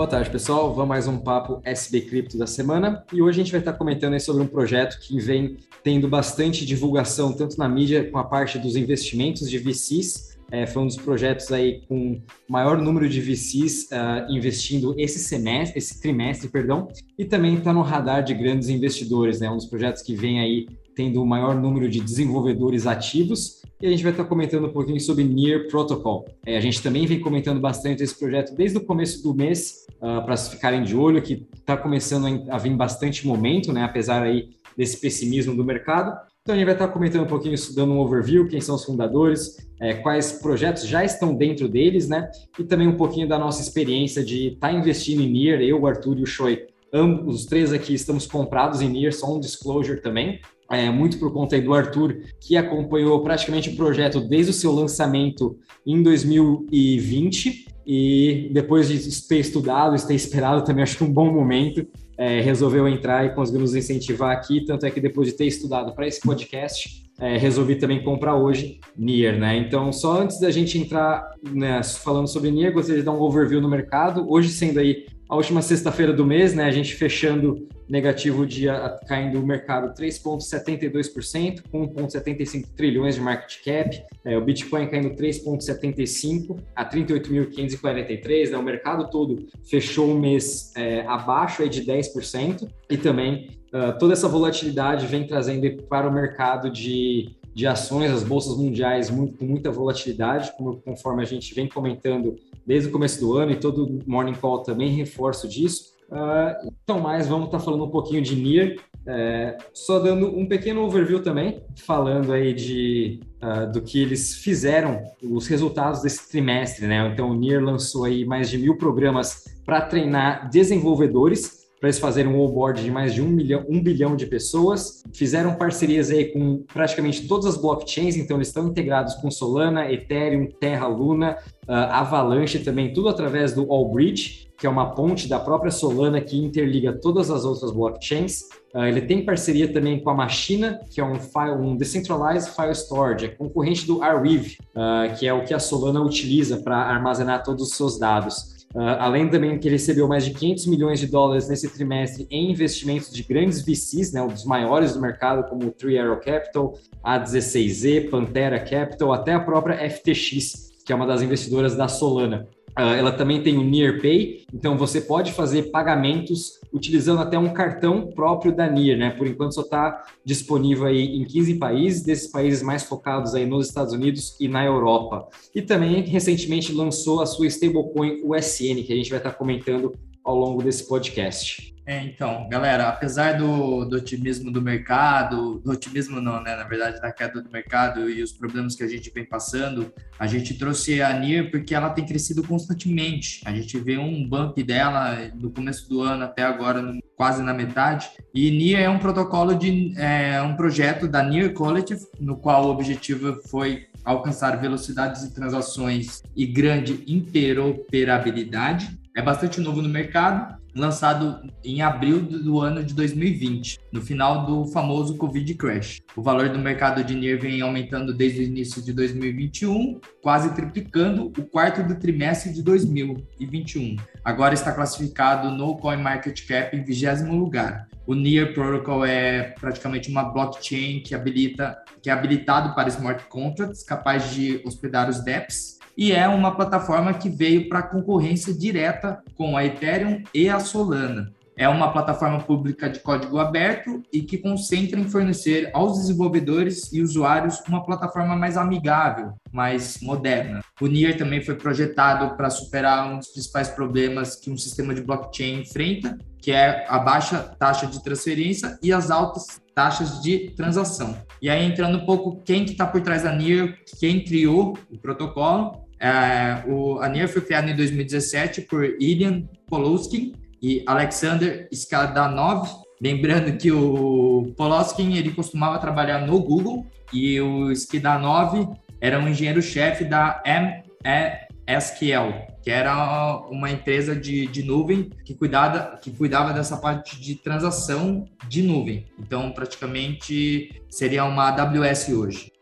Boa tarde, pessoal. Vamos mais um papo SB Cripto da semana. E hoje a gente vai estar comentando sobre um projeto que vem tendo bastante divulgação, tanto na mídia com a parte dos investimentos de VCs. É, foi um dos projetos aí com maior número de VCs uh, ah, investindo esse semestre, esse trimestre, perdão, e também está no radar de grandes investidores, né? Um dos projetos que vem aí tendo o maior número de desenvolvedores ativos. E a gente vai estar comentando um pouquinho sobre Near Protocol. É, a gente também vem comentando bastante esse projeto desde o começo do mês, uh, para ficarem de olho, que está começando a vir bastante momento, né, apesar aí desse pessimismo do mercado. Então a gente vai estar comentando um pouquinho, dando um overview, quem são os fundadores, é, quais projetos já estão dentro deles, né? E também um pouquinho da nossa experiência de estar tá investindo em Near, eu, o Arthur e o Choi. Ambos, os três aqui estamos comprados em Near, só um disclosure também é, muito por conta do Arthur, que acompanhou praticamente o projeto desde o seu lançamento em 2020 e depois de ter estudado, ter esperado também, acho que um bom momento, é, resolveu entrar e conseguiu nos incentivar aqui, tanto é que depois de ter estudado para esse podcast, é, resolvi também comprar hoje Nier, né? Então, só antes da gente entrar né, falando sobre Nier, gostaria de dar um overview no mercado. Hoje, sendo aí a última sexta-feira do mês, né? A gente fechando negativo dia caindo o mercado 3,72%, com 1,75 trilhões de market cap. É, o Bitcoin caindo 3,75 a 38.543. Né? O mercado todo fechou o mês é, abaixo aí de 10%. E também uh, toda essa volatilidade vem trazendo para o mercado de de ações, as bolsas mundiais muito, com muita volatilidade, como, conforme a gente vem comentando desde o começo do ano e todo Morning Call também reforço disso. Uh, então, mais vamos estar tá falando um pouquinho de NIR, é, só dando um pequeno overview também, falando aí de, uh, do que eles fizeram, os resultados desse trimestre, né? Então, o NIR lançou aí mais de mil programas para treinar desenvolvedores para eles fazerem um onboard de mais de um, milhão, um bilhão de pessoas. Fizeram parcerias aí com praticamente todas as blockchains, então eles estão integrados com Solana, Ethereum, Terra, Luna, uh, Avalanche também, tudo através do Allbridge, que é uma ponte da própria Solana que interliga todas as outras blockchains. Uh, ele tem parceria também com a Machina, que é um, file, um Decentralized File Storage, é concorrente do Arweave, uh, que é o que a Solana utiliza para armazenar todos os seus dados. Uh, além também que ele recebeu mais de 500 milhões de dólares nesse trimestre em investimentos de grandes VCs, né, um dos maiores do mercado, como o Three Arrow Capital, A16Z, Pantera Capital, até a própria FTX, que é uma das investidoras da Solana. Uh, ela também tem o NearPay, então você pode fazer pagamentos utilizando até um cartão próprio da Near, né? Por enquanto só está disponível aí em 15 países, desses países mais focados aí nos Estados Unidos e na Europa. E também recentemente lançou a sua stablecoin USN, que a gente vai estar tá comentando ao longo desse podcast. É, então, galera, apesar do, do, otimismo do mercado, do otimismo não, né? Na verdade, da queda do mercado e os problemas que a gente vem passando, a gente trouxe a NIR porque ela tem crescido constantemente. A gente vê um bump dela do começo do ano até agora, quase na metade. E NIR é um protocolo de é, um projeto da NIR Collective, no qual o objetivo foi alcançar velocidades de transações e grande interoperabilidade. É bastante novo no mercado lançado em abril do ano de 2020, no final do famoso Covid Crash. O valor do mercado de NIR vem aumentando desde o início de 2021, quase triplicando o quarto do trimestre de 2021. Agora está classificado no CoinMarketCap em vigésimo lugar. O NIR Protocol é praticamente uma blockchain que habilita que é habilitado para smart contracts, capaz de hospedar os DEPs e é uma plataforma que veio para concorrência direta com a Ethereum e a Solana. É uma plataforma pública de código aberto e que concentra em fornecer aos desenvolvedores e usuários uma plataforma mais amigável, mais moderna. O NIR também foi projetado para superar um dos principais problemas que um sistema de blockchain enfrenta, que é a baixa taxa de transferência e as altas taxas de transação. E aí, entrando um pouco, quem que está por trás da NIR, quem criou o protocolo, é, o, a NIR foi criada em 2017 por Ilian Poloskin e Alexander Skadanov. Lembrando que o Poloskin ele costumava trabalhar no Google e o Skadanov era um engenheiro-chefe da MSQL, que era uma empresa de, de nuvem que cuidava, que cuidava dessa parte de transação de nuvem. Então, praticamente seria uma AWS hoje.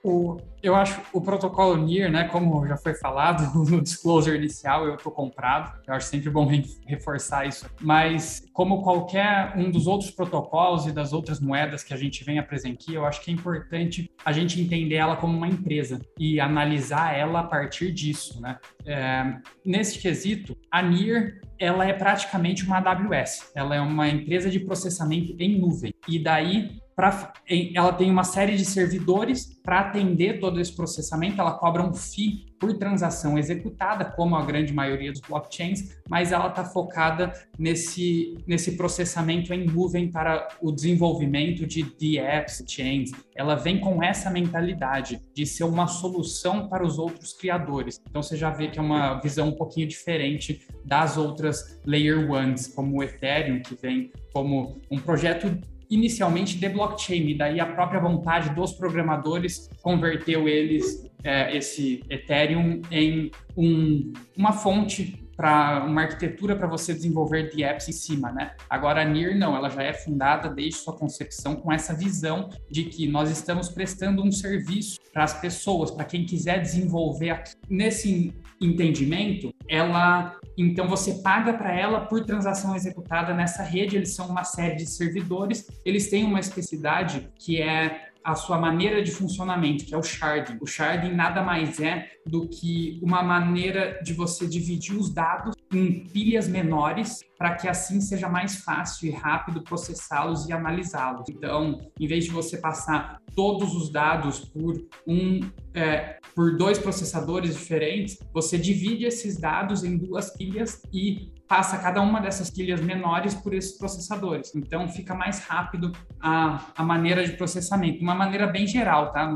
Eu acho o protocolo NIR, né, como já foi falado no disclosure inicial, eu estou comprado. Eu acho sempre bom reforçar isso. Mas como qualquer um dos outros protocolos e das outras moedas que a gente vem apresentar aqui, eu acho que é importante a gente entender ela como uma empresa e analisar ela a partir disso, né? É, nesse quesito, a NIR ela é praticamente uma AWS. Ela é uma empresa de processamento em nuvem. E daí Pra, ela tem uma série de servidores para atender todo esse processamento. Ela cobra um FII por transação executada, como a grande maioria dos blockchains, mas ela está focada nesse, nesse processamento em nuvem para o desenvolvimento de DApps, chains. Ela vem com essa mentalidade de ser uma solução para os outros criadores. Então você já vê que é uma visão um pouquinho diferente das outras Layer Ones, como o Ethereum, que vem como um projeto inicialmente de blockchain, e daí a própria vontade dos programadores converteu eles, é, esse Ethereum, em um, uma fonte para uma arquitetura para você desenvolver de apps em cima, né? Agora a NIR não, ela já é fundada desde sua concepção com essa visão de que nós estamos prestando um serviço para as pessoas, para quem quiser desenvolver aqui. Nesse entendimento, ela então você paga para ela por transação executada nessa rede, eles são uma série de servidores, eles têm uma especificidade que é a sua maneira de funcionamento, que é o sharding. O sharding nada mais é do que uma maneira de você dividir os dados em pilhas menores para que assim seja mais fácil e rápido processá-los e analisá-los. Então, em vez de você passar todos os dados por um é, por dois processadores diferentes, você divide esses dados em duas pilhas e passa cada uma dessas pilhas menores por esses processadores. Então fica mais rápido a, a maneira de processamento, uma maneira bem geral, tá?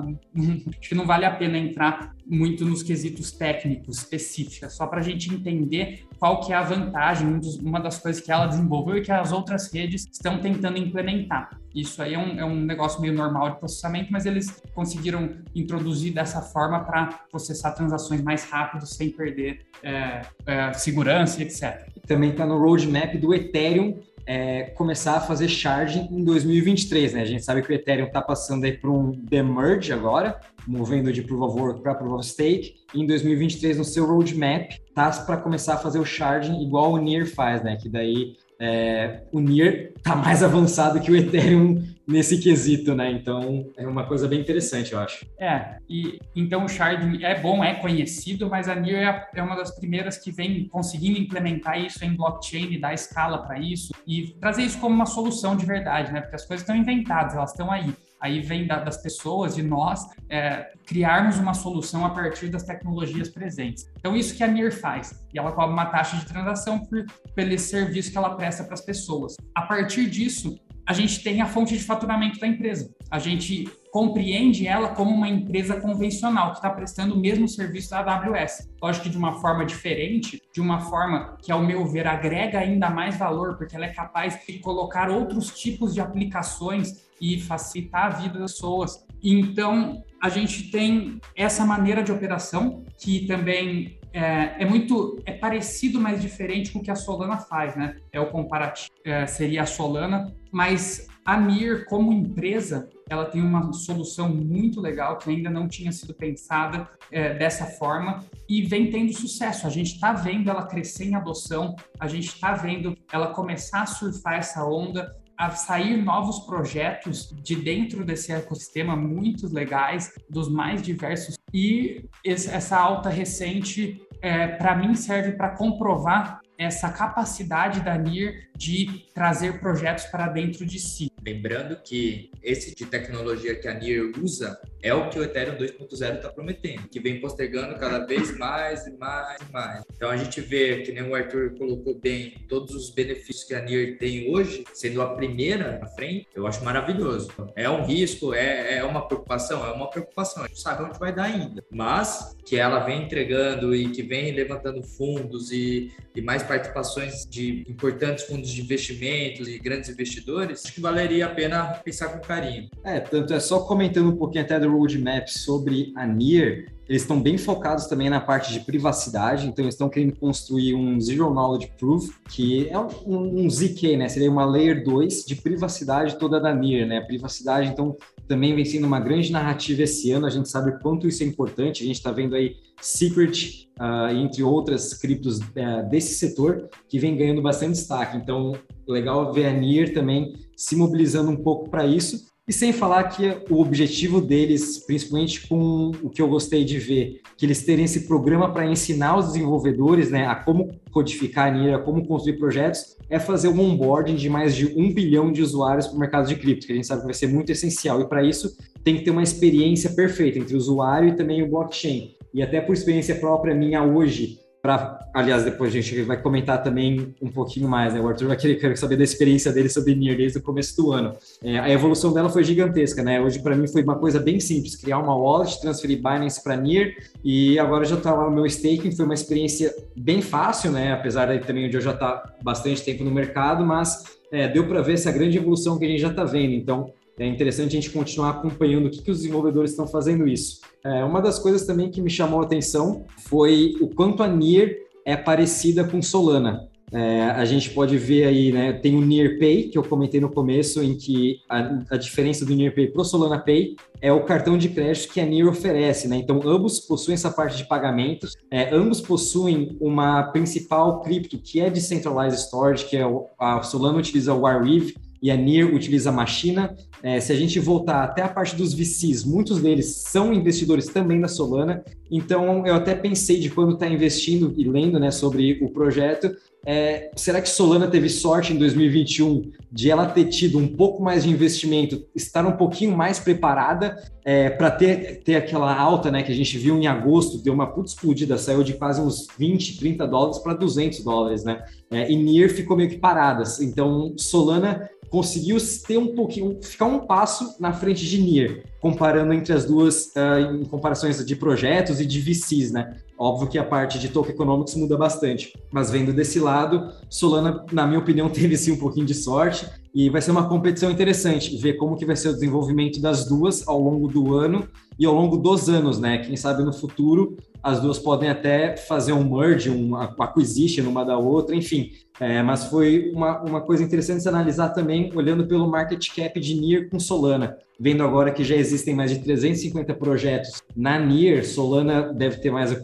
Acho que não vale a pena entrar muito nos quesitos técnicos específicos, só para a gente entender qual que é a vantagem, um uma das coisas que ela desenvolveu e que as outras redes estão tentando implementar. Isso aí é um, é um negócio meio normal de processamento, mas eles conseguiram introduzir dessa forma para processar transações mais rápido, sem perder é, é, segurança etc também está no roadmap do Ethereum é, começar a fazer charging em 2023, né? A gente sabe que o Ethereum está passando aí para um demerge agora, movendo de Proof of Work para Proof of Stake. E em 2023, no seu roadmap, tá para começar a fazer o charging igual o Near faz, né? Que daí é, o Near está mais avançado que o Ethereum nesse quesito, né? Então é uma coisa bem interessante, eu acho. É, e então o Shard é bom, é conhecido, mas a Near é, é uma das primeiras que vem conseguindo implementar isso em blockchain e dar escala para isso e trazer isso como uma solução de verdade, né? Porque as coisas estão inventadas, elas estão aí aí vem da, das pessoas, de nós, é, criarmos uma solução a partir das tecnologias presentes. Então, isso que a NIR faz, e ela cobra uma taxa de transação por, pelo serviço que ela presta para as pessoas. A partir disso, a gente tem a fonte de faturamento da empresa. A gente compreende ela como uma empresa convencional que está prestando o mesmo serviço da AWS. Lógico que de uma forma diferente, de uma forma que, ao meu ver, agrega ainda mais valor, porque ela é capaz de colocar outros tipos de aplicações e facilitar a vida das pessoas. Então, a gente tem essa maneira de operação que também é, é, muito é parecido, mas diferente com o que a Solana faz, né? É o comparativo, é, seria a Solana, mas a Mir como empresa, ela tem uma solução muito legal que ainda não tinha sido pensada é, dessa forma e vem tendo sucesso. A gente está vendo ela crescer em adoção, a gente está vendo ela começar a surfar essa onda a sair novos projetos de dentro desse ecossistema muito legais, dos mais diversos. E essa alta recente, é, para mim, serve para comprovar essa capacidade da NIR de trazer projetos para dentro de si. Lembrando que esse de tecnologia que a NIR usa é o que o Ethereum 2.0 está prometendo, que vem postergando cada vez mais e mais e mais. Então a gente vê, que nem o Arthur colocou bem, todos os benefícios que a NIR tem hoje, sendo a primeira na frente, eu acho maravilhoso. É um risco, é, é uma preocupação, é uma preocupação. A gente sabe onde vai dar ainda, mas que ela vem entregando e que vem levantando fundos e, e mais participações de importantes fundos de investimentos e grandes investidores, acho que valeria valeria a pena pensar com carinho. É, tanto é só comentando um pouquinho até do roadmap sobre a NIR, eles estão bem focados também na parte de privacidade, então eles estão querendo construir um Zero Knowledge Proof, que é um, um, ZK, né? Seria uma Layer 2 de privacidade toda da NIR, né? Privacidade, então, também vem sendo uma grande narrativa esse ano, a gente sabe quanto isso é importante, a gente está vendo aí Secret, uh, entre outras criptos uh, desse setor, que vem ganhando bastante destaque. Então, legal ver a NIR também se mobilizando um pouco para isso. E sem falar que o objetivo deles, principalmente com o que eu gostei de ver, que eles terem esse programa para ensinar os desenvolvedores né, a como codificar a NIR, a como construir projetos, é fazer um onboarding de mais de um bilhão de usuários para o mercado de cripto, que a gente sabe que vai ser muito essencial. E para isso, tem que ter uma experiência perfeita entre o usuário e também o blockchain e até por experiência própria minha hoje, para, aliás, depois a gente vai comentar também um pouquinho mais, né? O Arthur vai querer saber da experiência dele sobre NIR desde o começo do ano. É, a evolução dela foi gigantesca, né? Hoje, para mim, foi uma coisa bem simples: criar uma wallet, transferir Binance para NIR, e agora já estava no meu staking. Foi uma experiência bem fácil, né? Apesar de também de eu já estar tá bastante tempo no mercado, mas é, deu para ver essa grande evolução que a gente já está vendo. Então, é interessante a gente continuar acompanhando o que, que os desenvolvedores estão fazendo isso. É, uma das coisas também que me chamou a atenção foi o quanto a NIR é parecida com Solana. É, a gente pode ver aí, né, tem o NearPay, que eu comentei no começo, em que a, a diferença do NearPay para o Solana Pay é o cartão de crédito que a Near oferece, né? Então, ambos possuem essa parte de pagamentos, é, ambos possuem uma principal cripto que é Decentralized Storage, que é o, a Solana utiliza o Arweave, e a NIR utiliza a Machina. É, se a gente voltar até a parte dos VCs, muitos deles são investidores também da Solana. Então, eu até pensei de quando está investindo e lendo né, sobre o projeto, é, será que Solana teve sorte em 2021 de ela ter tido um pouco mais de investimento, estar um pouquinho mais preparada é, para ter, ter aquela alta né, que a gente viu em agosto, deu uma puta explodida, saiu de quase uns 20, 30 dólares para 200 dólares, né? É, e NIR ficou meio que paradas. Então, Solana conseguiu ter um pouquinho, ficar um passo na frente de NIR, comparando entre as duas, uh, em comparações de projetos e de VCs, né? Óbvio que a parte de token economics muda bastante, mas vendo desse lado, Solana, na minha opinião, teve sim um pouquinho de sorte e vai ser uma competição interessante ver como que vai ser o desenvolvimento das duas ao longo do ano e ao longo dos anos, né? Quem sabe no futuro as duas podem até fazer um merge, um acquisition uma da outra, enfim. É, mas foi uma, uma coisa interessante se analisar também, olhando pelo market cap de NIR com Solana. Vendo agora que já existem mais de 350 projetos na NIR, Solana deve ter mais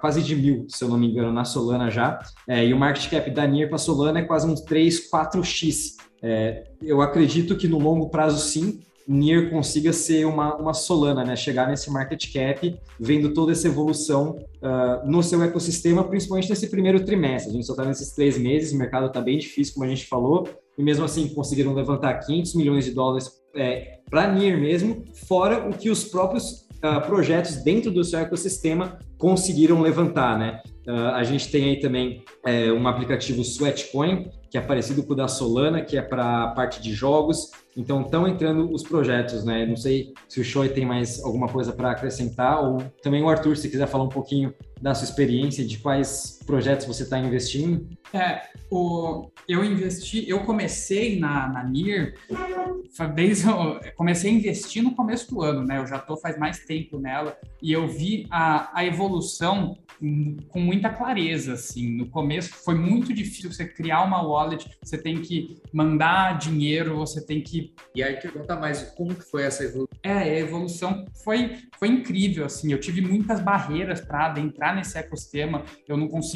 quase de mil, se eu não me engano, na Solana já. É, e o market cap da NIR para Solana é quase uns 3, 4x. É, eu acredito que no longo prazo, sim, NIR consiga ser uma, uma Solana, né? Chegar nesse market cap, vendo toda essa evolução uh, no seu ecossistema, principalmente nesse primeiro trimestre. A gente só está nesses três meses, o mercado está bem difícil, como a gente falou, e mesmo assim conseguiram levantar 500 milhões de dólares é, para NIR mesmo, fora o que os próprios uh, projetos dentro do seu ecossistema conseguiram levantar, né? Uh, a gente tem aí também é, um aplicativo Sweatcoin, que é parecido com o da Solana, que é para a parte de jogos. Então, estão entrando os projetos, né? Não sei se o Choi tem mais alguma coisa para acrescentar, ou também o Arthur, se quiser falar um pouquinho da sua experiência, de quais projetos você está investindo. É, o, eu investi, eu comecei na, na NIR, desde, eu comecei a investir no começo do ano, né? Eu já estou faz mais tempo nela, e eu vi a, a evolução com muita clareza, assim. No começo foi muito difícil você criar uma wallet, você tem que mandar dinheiro, você tem que... E aí, conta mais, como que foi essa evolução? É, a evolução foi, foi incrível, assim. Eu tive muitas barreiras para adentrar nesse ecossistema, eu não consegui...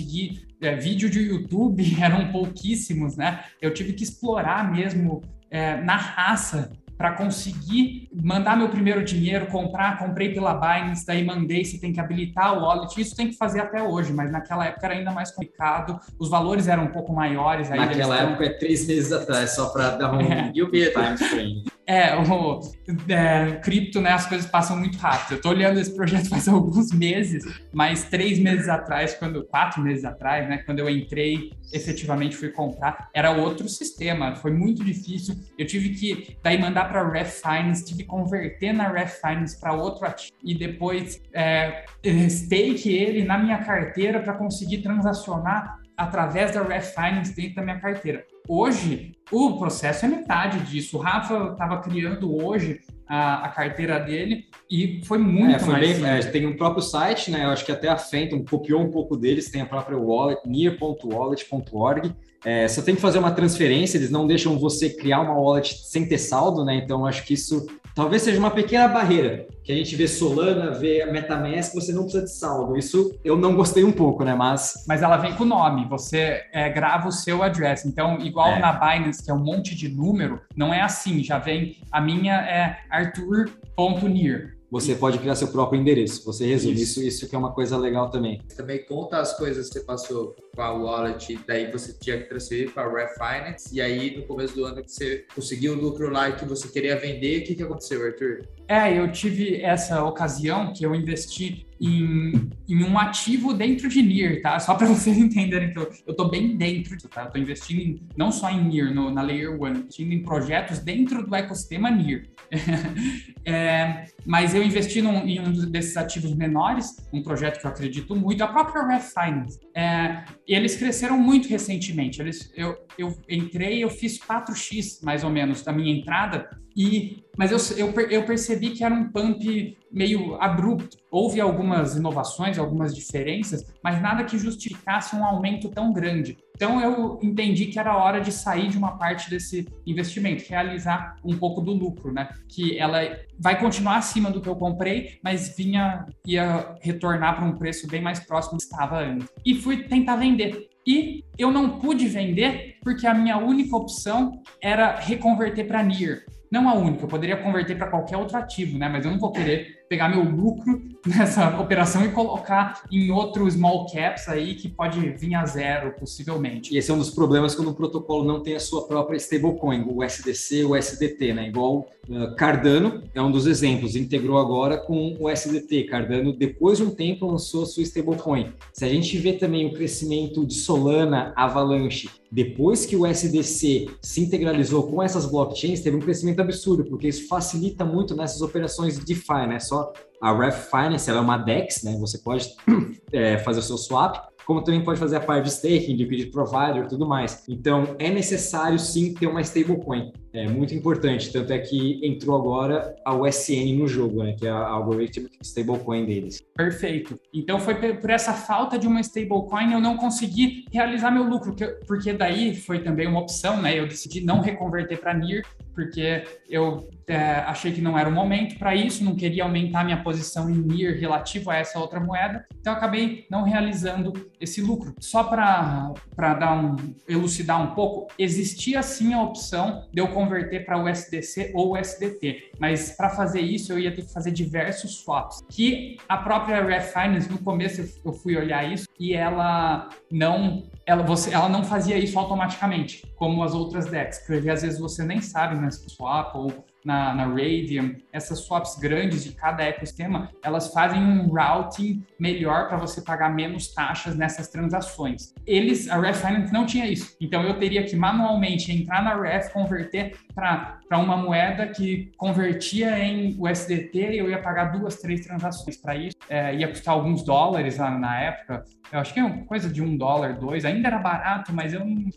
É, vídeo de YouTube eram pouquíssimos, né? Eu tive que explorar mesmo é, na raça para conseguir mandar meu primeiro dinheiro, comprar, comprei pela Binance, daí mandei, você tem que habilitar o wallet, isso tem que fazer até hoje, mas naquela época era ainda mais complicado, os valores eram um pouco maiores. naquela época é três meses atrás, só para dar um é. time frame. É, o é, cripto, né, as coisas passam muito rápido. Eu tô olhando esse projeto faz alguns meses, mas três meses atrás, quando quatro meses atrás, né, quando eu entrei, efetivamente fui comprar, era outro sistema, foi muito difícil. Eu tive que daí mandar para Ref Finance, tive que converter na Ref Finance para outro ativo e depois é, stake ele na minha carteira para conseguir transacionar através da Ref Finance dentro da minha carteira. Hoje, o processo é metade disso. O Rafa estava criando hoje a, a, carteira dele e foi muito é, foi mais bem, é, tem um próprio site, né? Eu acho que até a Phantom copiou um pouco deles, tem a própria wallet, near.wallet.org. É, só tem que fazer uma transferência, eles não deixam você criar uma wallet sem ter saldo, né? Então acho que isso talvez seja uma pequena barreira que a gente vê Solana, vê a MetaMask, você não precisa de saldo. Isso eu não gostei um pouco, né? Mas mas ela vem com o nome, você é, grava o seu address. Então igual é. na Binance que é um monte de número, não é assim. Já vem a minha é arthur.near você pode criar seu próprio endereço. Você resume isso. isso, isso que é uma coisa legal também. Também conta as coisas que você passou com a wallet, daí você tinha que transferir para a Refinance, e aí no começo do ano que você conseguiu o lucro lá e que você queria vender, o que, que aconteceu, Arthur? É, eu tive essa ocasião que eu investi em, em um ativo dentro de NIR, tá? Só para vocês entenderem que eu, eu tô bem dentro, tá? Eu tô investindo em, não só em NIR, no, na Layer 1, investindo em projetos dentro do ecossistema NIR. é, mas eu investi num, em um desses ativos menores, um projeto que eu acredito muito, a própria Ref Finance. É, eles cresceram muito recentemente. Eles, eu, eu entrei, eu fiz 4x mais ou menos da minha entrada e, mas eu, eu, eu, percebi que era um pump meio abrupto. Houve algumas inovações, algumas diferenças, mas nada que justificasse um aumento tão grande. Então eu entendi que era hora de sair de uma parte desse investimento, realizar um pouco do lucro, né? Que ela vai continuar acima do que eu comprei, mas vinha ia retornar para um preço bem mais próximo do que estava antes. E fui tentar vender. E eu não pude vender porque a minha única opção era reconverter para NIR não a única, eu poderia converter para qualquer outro ativo, né? Mas eu não vou querer pegar meu lucro nessa operação e colocar em outro small caps aí que pode vir a zero, possivelmente. E esse é um dos problemas quando o protocolo não tem a sua própria stablecoin, o USDC, o USDT, né? Igual uh, Cardano é um dos exemplos, integrou agora com o USDT. Cardano, depois de um tempo, lançou a sua stablecoin. Se a gente vê também o crescimento de Solana, Avalanche, depois que o SDC se integralizou com essas blockchains, teve um crescimento absurdo, porque isso facilita muito nessas operações de DeFi, né? Só a Ref Finance ela é uma DEX, né? Você pode é, fazer o seu swap, como também pode fazer a parte de staking, liquidity provider, tudo mais. Então é necessário sim ter uma stablecoin. É muito importante, tanto é que entrou agora a USN no jogo, né? Que é a algoritmo stablecoin deles. Perfeito. Então foi por essa falta de uma stablecoin eu não consegui realizar meu lucro, porque daí foi também uma opção, né? Eu decidi não reconverter para NIR porque eu é, achei que não era o momento para isso, não queria aumentar minha posição em NIR relativo a essa outra moeda, então acabei não realizando esse lucro. Só para dar um elucidar um pouco, existia sim a opção de eu converter para USDC ou USDT, mas para fazer isso eu ia ter que fazer diversos swaps, que a própria Ref Finance no começo eu fui olhar isso e ela não ela, você, ela não fazia isso automaticamente, como as outras decks, porque às vezes você nem sabe na Swap ou na, na Radium, essas swaps grandes de cada ecossistema, elas fazem um routing melhor para você pagar menos taxas nessas transações. Eles, a Ref Finance não tinha isso. Então eu teria que manualmente entrar na Ref, converter para uma moeda que convertia em USDT e eu ia pagar duas, três transações para isso. É, ia custar alguns dólares lá na época. Eu acho que é uma coisa de um dólar, dois. Ainda era barato, mas eu não,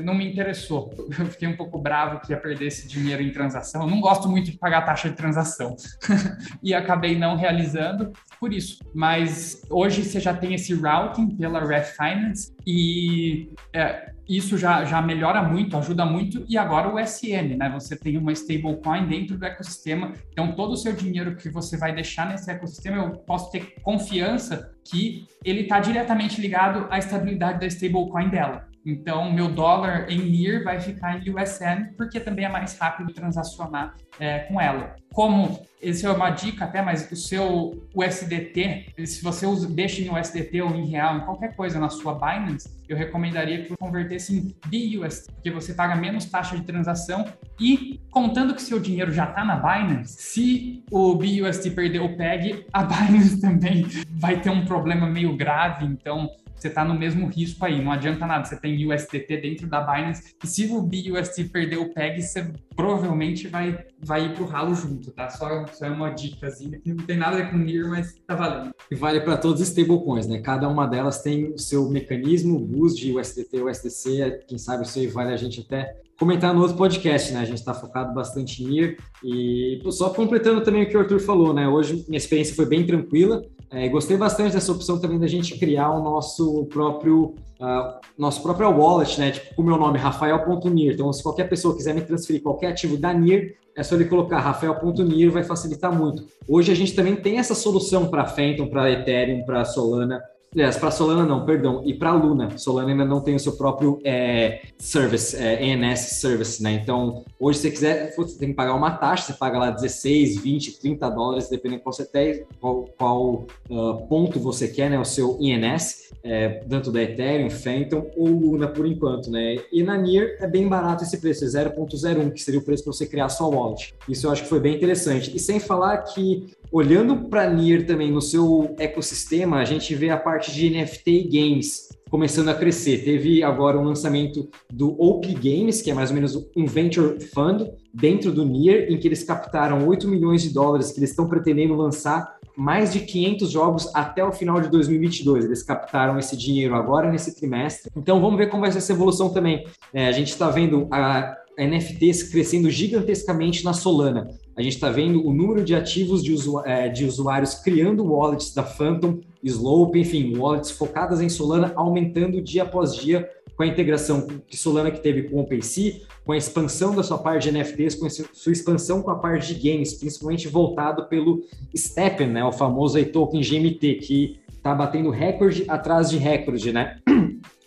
não me interessou. Eu fiquei um pouco bravo que ia perder esse dinheiro em transação eu não gosto muito de pagar taxa de transação. e acabei não realizando por isso. Mas hoje você já tem esse routing pela Ref Finance e é, isso já, já melhora muito, ajuda muito. E agora o SN, né? Você tem uma stablecoin dentro do ecossistema. Então, todo o seu dinheiro que você vai deixar nesse ecossistema, eu posso ter confiança que ele está diretamente ligado à estabilidade da stablecoin dela. Então, meu dólar em NIR vai ficar em USN, porque também é mais rápido transacionar é, com ela. Como, essa é uma dica até, mas o seu USDT, se você usa, deixa em USDT ou em real, em qualquer coisa na sua Binance, eu recomendaria que você convertesse em BUSD, porque você paga menos taxa de transação e, contando que seu dinheiro já está na Binance, se o BUSD perder o PEG, a Binance também vai ter um problema meio grave, então você está no mesmo risco aí. Não adianta nada. Você tem USDT dentro da Binance e se o BUSD perder o PEG, você provavelmente vai, vai ir para o ralo junto, tá? Só, só é uma dicasinha que não tem nada a ver com NIR, mas tá valendo. E vale para todos os stablecoins, né? Cada uma delas tem o seu mecanismo, boost de USDT, USDC, quem sabe isso aí vale a gente até comentar no outro podcast, né? A gente está focado bastante em NIR e só completando também o que o Arthur falou, né? Hoje minha experiência foi bem tranquila. É, gostei bastante dessa opção também da gente criar o nosso próprio uh, nosso próprio wallet, né? Tipo, com o meu nome, Rafael.nir. Então, se qualquer pessoa quiser me transferir qualquer ativo da NIR, é só ele colocar Rafael.nir, vai facilitar muito. Hoje a gente também tem essa solução para Phantom, para Ethereum, para Solana Aliás, para Solana não, perdão, e para Luna. Solana ainda não tem o seu próprio é, service, é, ENS service, né? Então, hoje, se você quiser, você tem que pagar uma taxa, você paga lá 16, 20, 30 dólares, dependendo qual você tem, qual, qual uh, ponto você quer, né? O seu INS, é, tanto da Ethereum, Phantom ou Luna por enquanto, né? E na NIR é bem barato esse preço, é 0.01, que seria o preço para você criar sua wallet. Isso eu acho que foi bem interessante. E sem falar que Olhando para NIR também no seu ecossistema, a gente vê a parte de NFT e games começando a crescer. Teve agora um lançamento do OP Games, que é mais ou menos um venture fund dentro do NIR, em que eles captaram 8 milhões de dólares que eles estão pretendendo lançar mais de 500 jogos até o final de 2022. Eles captaram esse dinheiro agora nesse trimestre. Então vamos ver como vai ser essa evolução também. É, a gente está vendo a NFTs crescendo gigantescamente na Solana. A gente está vendo o número de ativos de, usu é, de, usuários criando wallets da Phantom, Slope, enfim, wallets focadas em Solana aumentando dia após dia com a integração que Solana que teve com o OpenSea, com a expansão da sua parte de NFTs, com a sua expansão com a parte de games, principalmente voltado pelo Steppen, né, o famoso token GMT, que está batendo recorde atrás de recorde, né?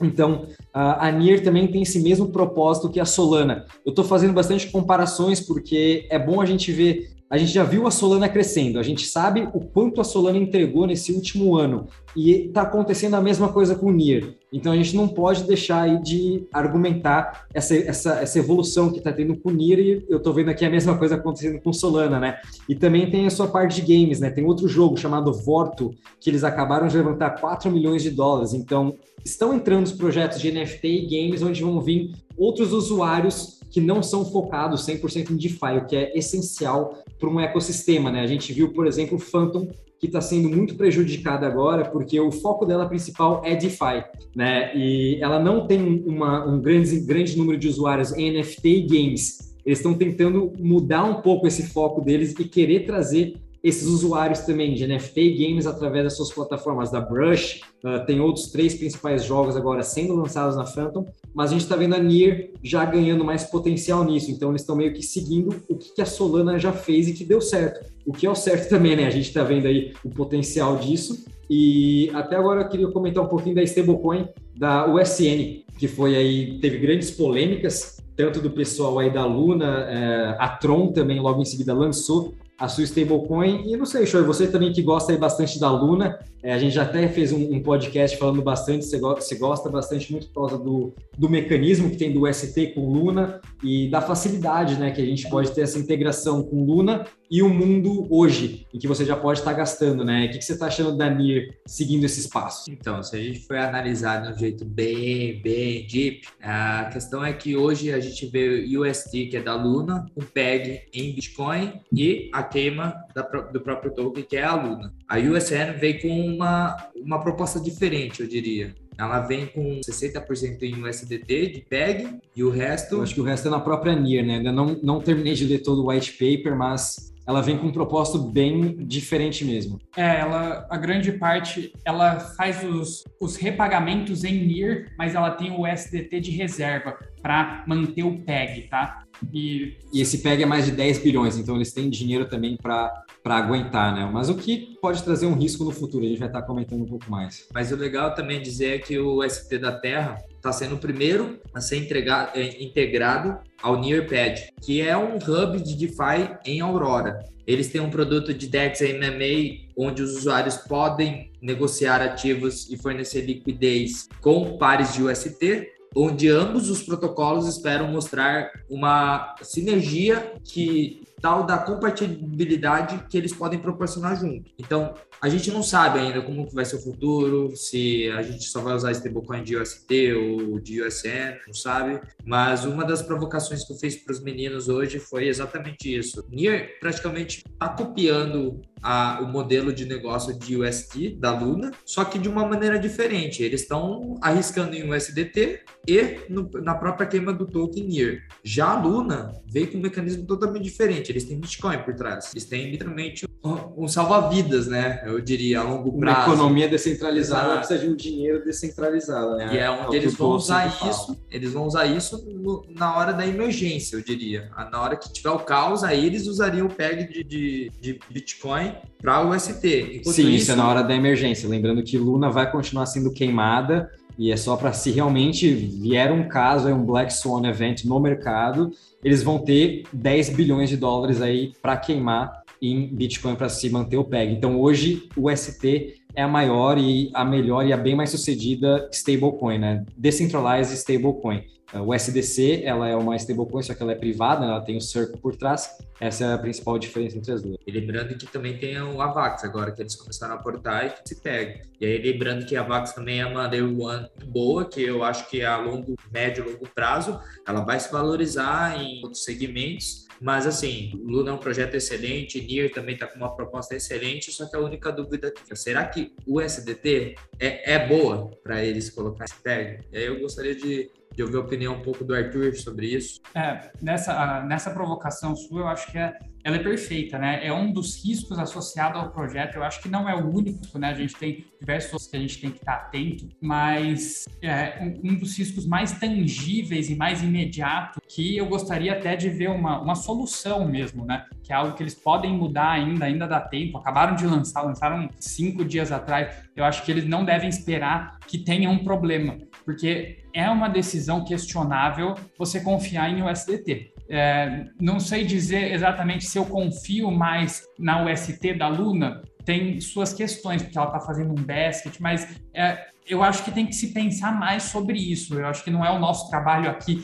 Então, a NIR também tem esse mesmo propósito que a Solana. Eu estou fazendo bastante comparações porque é bom a gente ver a gente já viu a Solana crescendo, a gente sabe o quanto a Solana entregou nesse último ano e está acontecendo a mesma coisa com o NIR. Então a gente não pode deixar de argumentar essa, essa, essa evolução que está tendo com o NIR e eu estou vendo aqui a mesma coisa acontecendo com Solana, né? E também tem a sua parte de games, né? Tem outro jogo chamado Vorto que eles acabaram de levantar 4 milhões de dólares. Então estão entrando os projetos de NFT e games onde vão vir outros usuários que não são focados 100% em DeFi, o que é essencial para um ecossistema. Né? A gente viu, por exemplo, o Phantom, que está sendo muito prejudicada agora, porque o foco dela principal é DeFi, né? E ela não tem uma, um grande, grande número de usuários em NFT e games. Eles estão tentando mudar um pouco esse foco deles e querer trazer esses usuários também de NFT e games através das suas plataformas da Brush. Uh, tem outros três principais jogos agora sendo lançados na Phantom, mas a gente está vendo a Nier já ganhando mais potencial nisso. Então eles estão meio que seguindo o que, que a Solana já fez e que deu certo. O que é o certo também, né? A gente está vendo aí o potencial disso. E até agora eu queria comentar um pouquinho da stablecoin da USN, que foi aí, teve grandes polêmicas, tanto do pessoal aí da Luna, é, a Tron também logo em seguida lançou a sua stablecoin. E não sei, Show, você também que gosta aí bastante da Luna, é, a gente já até fez um, um podcast falando bastante, você, go você, gosta bastante muito por causa do, do mecanismo que tem do ST com Luna e da facilidade né, que a gente pode ter essa integração com Luna e o mundo hoje, em que você já pode estar gastando, né? O que, que você está achando da NIR seguindo esses passos? Então, se a gente for analisar de um jeito bem, bem deep, a questão é que hoje a gente vê o USD, que é da Luna, o PEG em Bitcoin e a queima da, do próprio token, que é a Luna. A USN veio com uma, uma proposta diferente, eu diria. Ela vem com 60% em USDT de PEG e o resto. Eu acho que o resto é na própria NIR, né? Ainda não, não terminei de ler todo o white paper, mas ela vem com um propósito bem diferente mesmo. É, ela, a grande parte, ela faz os, os repagamentos em NIR, mas ela tem o SDT de reserva para manter o PEG, tá? E... e esse PEG é mais de 10 bilhões, então eles têm dinheiro também para aguentar, né? Mas o que pode trazer um risco no futuro, a gente vai estar comentando um pouco mais. Mas o legal também dizer é que o ST da Terra está sendo o primeiro a ser entregado, é, integrado ao Nearpad, que é um hub de DeFi em Aurora. Eles têm um produto de DEX MMA, onde os usuários podem negociar ativos e fornecer liquidez com pares de UST, onde ambos os protocolos esperam mostrar uma sinergia que tal da compatibilidade que eles podem proporcionar junto. Então, a gente não sabe ainda como que vai ser o futuro, se a gente só vai usar stablecoin de UST ou de USN, não sabe. Mas uma das provocações que eu fiz para os meninos hoje foi exatamente isso. Nier praticamente está copiando a, o modelo de negócio de UST da Luna, só que de uma maneira diferente. Eles estão arriscando em USDT e no, na própria queima do token NIR. Já a Luna veio com um mecanismo totalmente diferente. Eles têm Bitcoin por trás. Eles têm literalmente um, um salva-vidas, né? Eu diria, a longo prazo. Uma economia descentralizada Exato. precisa de um dinheiro descentralizado, né? E é onde é eles vão usar isso. Eles vão usar isso no, na hora da emergência, eu diria. Na hora que tiver o caos, aí eles usariam o PEG de, de, de Bitcoin para o UST. Enquanto Sim, isso, isso é na hora da emergência. Lembrando que Luna vai continuar sendo queimada e é só para se realmente vier um caso, um Black Swan event no mercado, eles vão ter 10 bilhões de dólares aí para queimar em Bitcoin para se manter o PEG. Então hoje o ST é a maior e a melhor e a bem mais sucedida stablecoin, né? Decentralized stablecoin. O SDC, ela é uma stablecoin, só que ela é privada, né? ela tem o Circle por trás. Essa é a principal diferença entre as duas. E lembrando que também tem o Avax agora, que eles começaram a aportar e que se pega. E aí lembrando que a Avax também é uma Day One boa, que eu acho que a longo, médio longo prazo, ela vai se valorizar em outros segmentos. Mas assim, Luna é um projeto excelente, Nier também está com uma proposta excelente, só que a única dúvida é, será que o SDT é, é boa para eles colocar esse tag? E aí eu gostaria de de ouvir a opinião um pouco do Arthur sobre isso. É, nessa, nessa provocação sua, eu acho que é, ela é perfeita, né? É um dos riscos associados ao projeto. Eu acho que não é o único, né? A gente tem diversos outros que a gente tem que estar atento, mas é um, um dos riscos mais tangíveis e mais imediato que eu gostaria até de ver uma, uma solução mesmo, né? Que é algo que eles podem mudar ainda, ainda dá tempo. Acabaram de lançar, lançaram cinco dias atrás. Eu acho que eles não devem esperar que tenha um problema, porque é uma decisão questionável você confiar em USDT. É, não sei dizer exatamente se eu confio mais na UST da Luna, tem suas questões, porque ela está fazendo um basket, mas é, eu acho que tem que se pensar mais sobre isso. Eu acho que não é o nosso trabalho aqui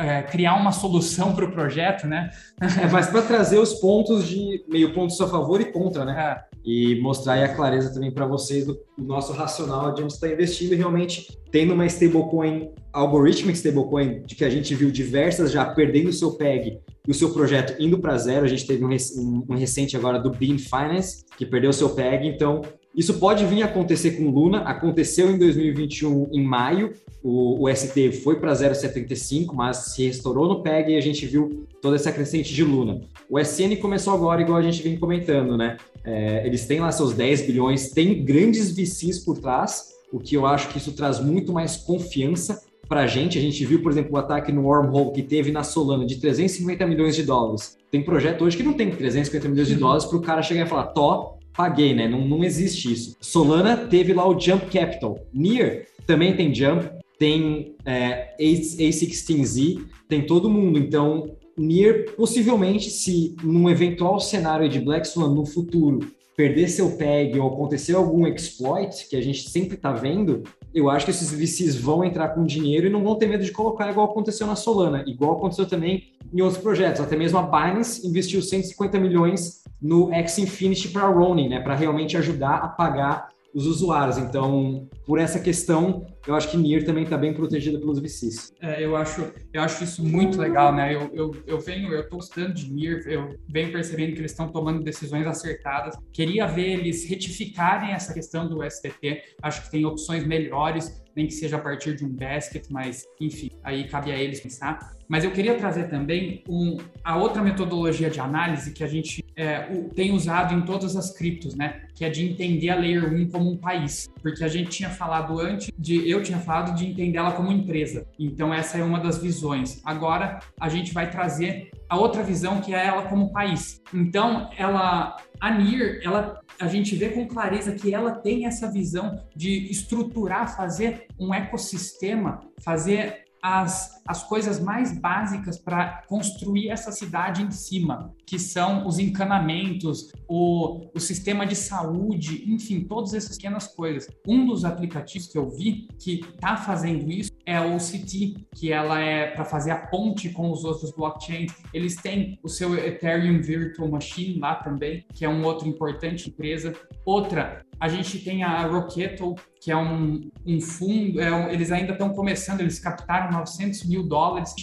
é, criar uma solução para o projeto, né? É, mas para trazer os pontos de meio pontos a favor e contra, né? É. E mostrar aí a clareza também para vocês do, do, nosso racional de onde está investindo e realmente tendo uma stablecoin, algorithmic stablecoin, de que a gente viu diversas já perdendo o seu PEG e o seu projeto indo para zero. A gente teve um, um, um recente agora do Bean Finance, que perdeu o seu PEG, então isso pode vir a acontecer com Luna, aconteceu em 2021, em maio, o, o ST foi para 0,75, mas se restaurou no PEG e a gente viu toda essa crescente de Luna. O SN começou agora, igual a gente vem comentando, né? É, eles têm lá seus 10 bilhões, tem grandes VCs por trás, o que eu acho que isso traz muito mais confiança para a gente. A gente viu, por exemplo, o ataque no Wormhole que teve na Solana de 350 milhões de dólares. Tem projeto hoje que não tem 350 milhões de dólares para o cara chegar e falar, Tó, paguei, né? Não, não existe isso. Solana teve lá o Jump Capital. Near também tem Jump, tem é, A16Z, tem todo mundo. Então, Near, possivelmente, se num eventual cenário de Black Swan no futuro perder seu PEG ou acontecer algum exploit, que a gente sempre está vendo, eu acho que esses VCs vão entrar com dinheiro e não vão ter medo de colocar igual aconteceu na Solana, igual aconteceu também em outros projetos. Até mesmo a Binance investiu 150 milhões no X Infinity para Ronin, né, para realmente ajudar a pagar os usuários. Então, por essa questão, eu acho que NIR também está bem protegida pelos VCs. É, eu acho, eu acho isso muito legal, né? Eu, eu, eu venho, eu estou gostando de NIR, eu venho percebendo que eles estão tomando decisões acertadas. Queria ver eles retificarem essa questão do STT. Acho que tem opções melhores, nem que seja a partir de um basket, mas enfim, aí cabe a eles pensar. Mas eu queria trazer também um, a outra metodologia de análise que a gente é, o, tem usado em todas as criptos, né? Que é de entender a Layer 1 como um país. Porque a gente tinha falado antes de, eu tinha falado de entender ela como empresa. Então essa é uma das visões. Agora a gente vai trazer a outra visão que é ela como país. Então ela, a NIR, ela a gente vê com clareza que ela tem essa visão de estruturar, fazer um ecossistema, fazer as, as coisas mais básicas para construir essa cidade em cima, que são os encanamentos, o, o sistema de saúde, enfim, todas essas pequenas coisas. Um dos aplicativos que eu vi que está fazendo isso é o CT, que ela é para fazer a ponte com os outros blockchains. Eles têm o seu Ethereum Virtual Machine lá também, que é um outro importante empresa. Outra, a gente tem a Rocketo, que é um, um fundo, é eles ainda estão começando, eles captaram 900 mil dólares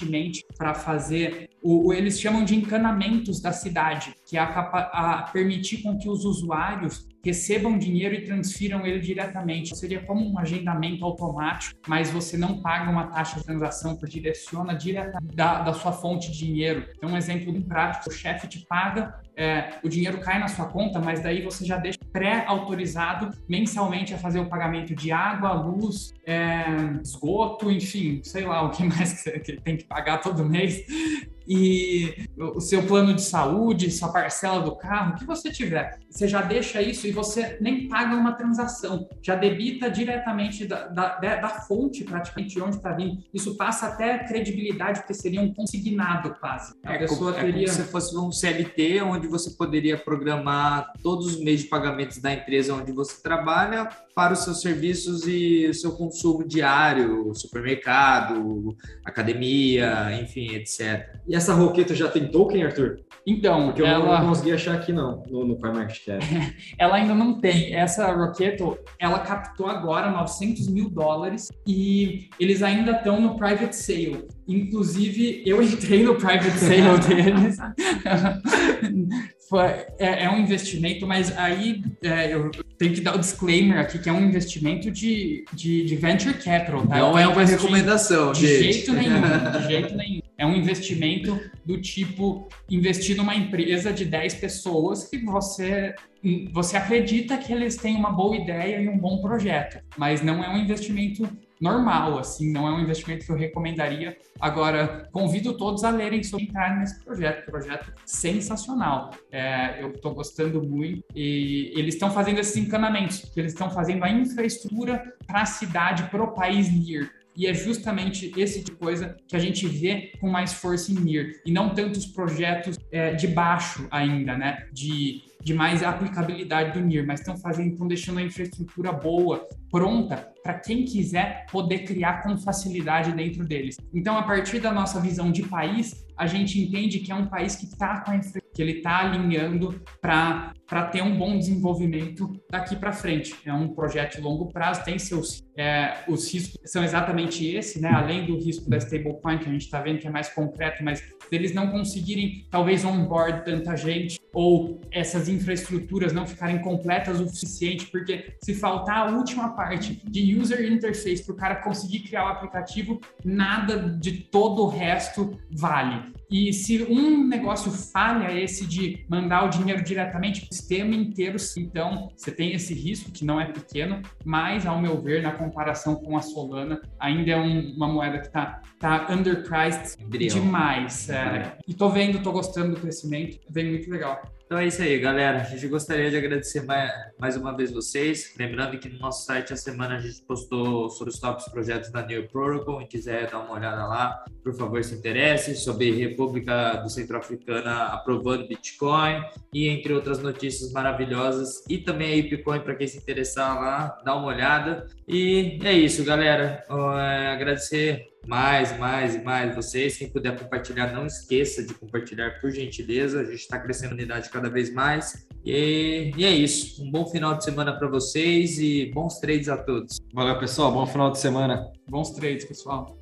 para fazer, o, o, eles chamam de encanamentos da cidade, que é a, a permitir com que os usuários recebam dinheiro e transfiram ele diretamente. Seria como um agendamento automático, mas você não paga uma taxa de transação, porque direciona diretamente da, da sua fonte de dinheiro. Então, um exemplo prático, o chefe te paga, é, o dinheiro cai na sua conta, mas daí você já deixa pré-autorizado mensalmente a fazer o pagamento de água, luz, é, esgoto, enfim, sei lá o que mais que tem que pagar todo mês e o seu plano de saúde, sua parcela do carro, o que você tiver, você já deixa isso e você nem paga uma transação, já debita diretamente da, da, da fonte, praticamente, de onde está vindo. Isso passa até credibilidade, porque seria um consignado quase. A é, pessoa como, teria... é como se fosse um CLT, onde você poderia programar todos os meios de pagamentos da empresa onde você trabalha para os seus serviços e o seu consumo diário, supermercado, academia, enfim, etc. E essa roqueta já tem token, Arthur? Então, Porque eu ela... não consegui achar aqui não, no, no CoinMarketCap. ela ainda não tem. Essa Roqueto, ela captou agora 900 mil dólares e eles ainda estão no private sale. Inclusive, eu entrei no private sale deles. Foi, é, é, um investimento, mas aí é, eu tenho que dar o disclaimer aqui, que é um investimento de, de, de venture capital. Tá? Não é uma recomendação, de gente. jeito nenhum, de jeito nenhum. É um investimento do tipo investir numa empresa de 10 pessoas que você você acredita que eles têm uma boa ideia e um bom projeto, mas não é um investimento normal, assim, não é um investimento que eu recomendaria. Agora, convido todos a lerem sobre entrar nesse projeto, projeto sensacional. É, eu estou gostando muito e eles estão fazendo esses encanamentos, eles estão fazendo a infraestrutura para a cidade, para o país NIR. E é justamente esse tipo de coisa que a gente vê com mais força em NIR, e não tantos projetos é, de baixo ainda, né? De de mais aplicabilidade do NIR, mas estão fazendo, estão deixando a infraestrutura boa, pronta para quem quiser poder criar com facilidade dentro deles. Então, a partir da nossa visão de país, a gente entende que é um país que está com a que ele está alinhando para ter um bom desenvolvimento daqui para frente. É um projeto de longo prazo, tem seus é, os riscos são exatamente esse, né? Além do risco da stablecoin que a gente está vendo que é mais concreto, mas eles não conseguirem talvez onboard tanta gente ou essas infraestruturas não ficarem completas o suficiente, porque se faltar a última parte de user interface para o cara conseguir criar o aplicativo, nada de todo o resto vale. E se um negócio falha, esse de mandar o dinheiro diretamente para o sistema inteiro, então você tem esse risco que não é pequeno, mas ao meu ver, na comparação com a Solana, ainda é um, uma moeda que está tá underpriced demais. É. E tô vendo, tô gostando do crescimento, vem muito legal. Então é isso aí, galera. A gente gostaria de agradecer mais, uma vez vocês. Lembrando que no nosso site, a semana, a gente postou sobre os tops projetos da New Protocol. Quem quiser dar uma olhada lá, por favor, se interesse. Sobre República do Centro-Africana aprovando Bitcoin e entre outras notícias maravilhosas. E também a Bitcoin, para quem se interessar lá, dá uma olhada. E é isso, galera. É, agradecer mais, mais e mais vocês. Quem puder compartilhar, não esqueça de compartilhar, por gentileza. A gente está crescendo a unidade cada vez mais. E, e, é isso. Um bom final de semana para vocês e bons trades a todos. Valeu, pessoal. Bom final de semana. Bons trades, pessoal.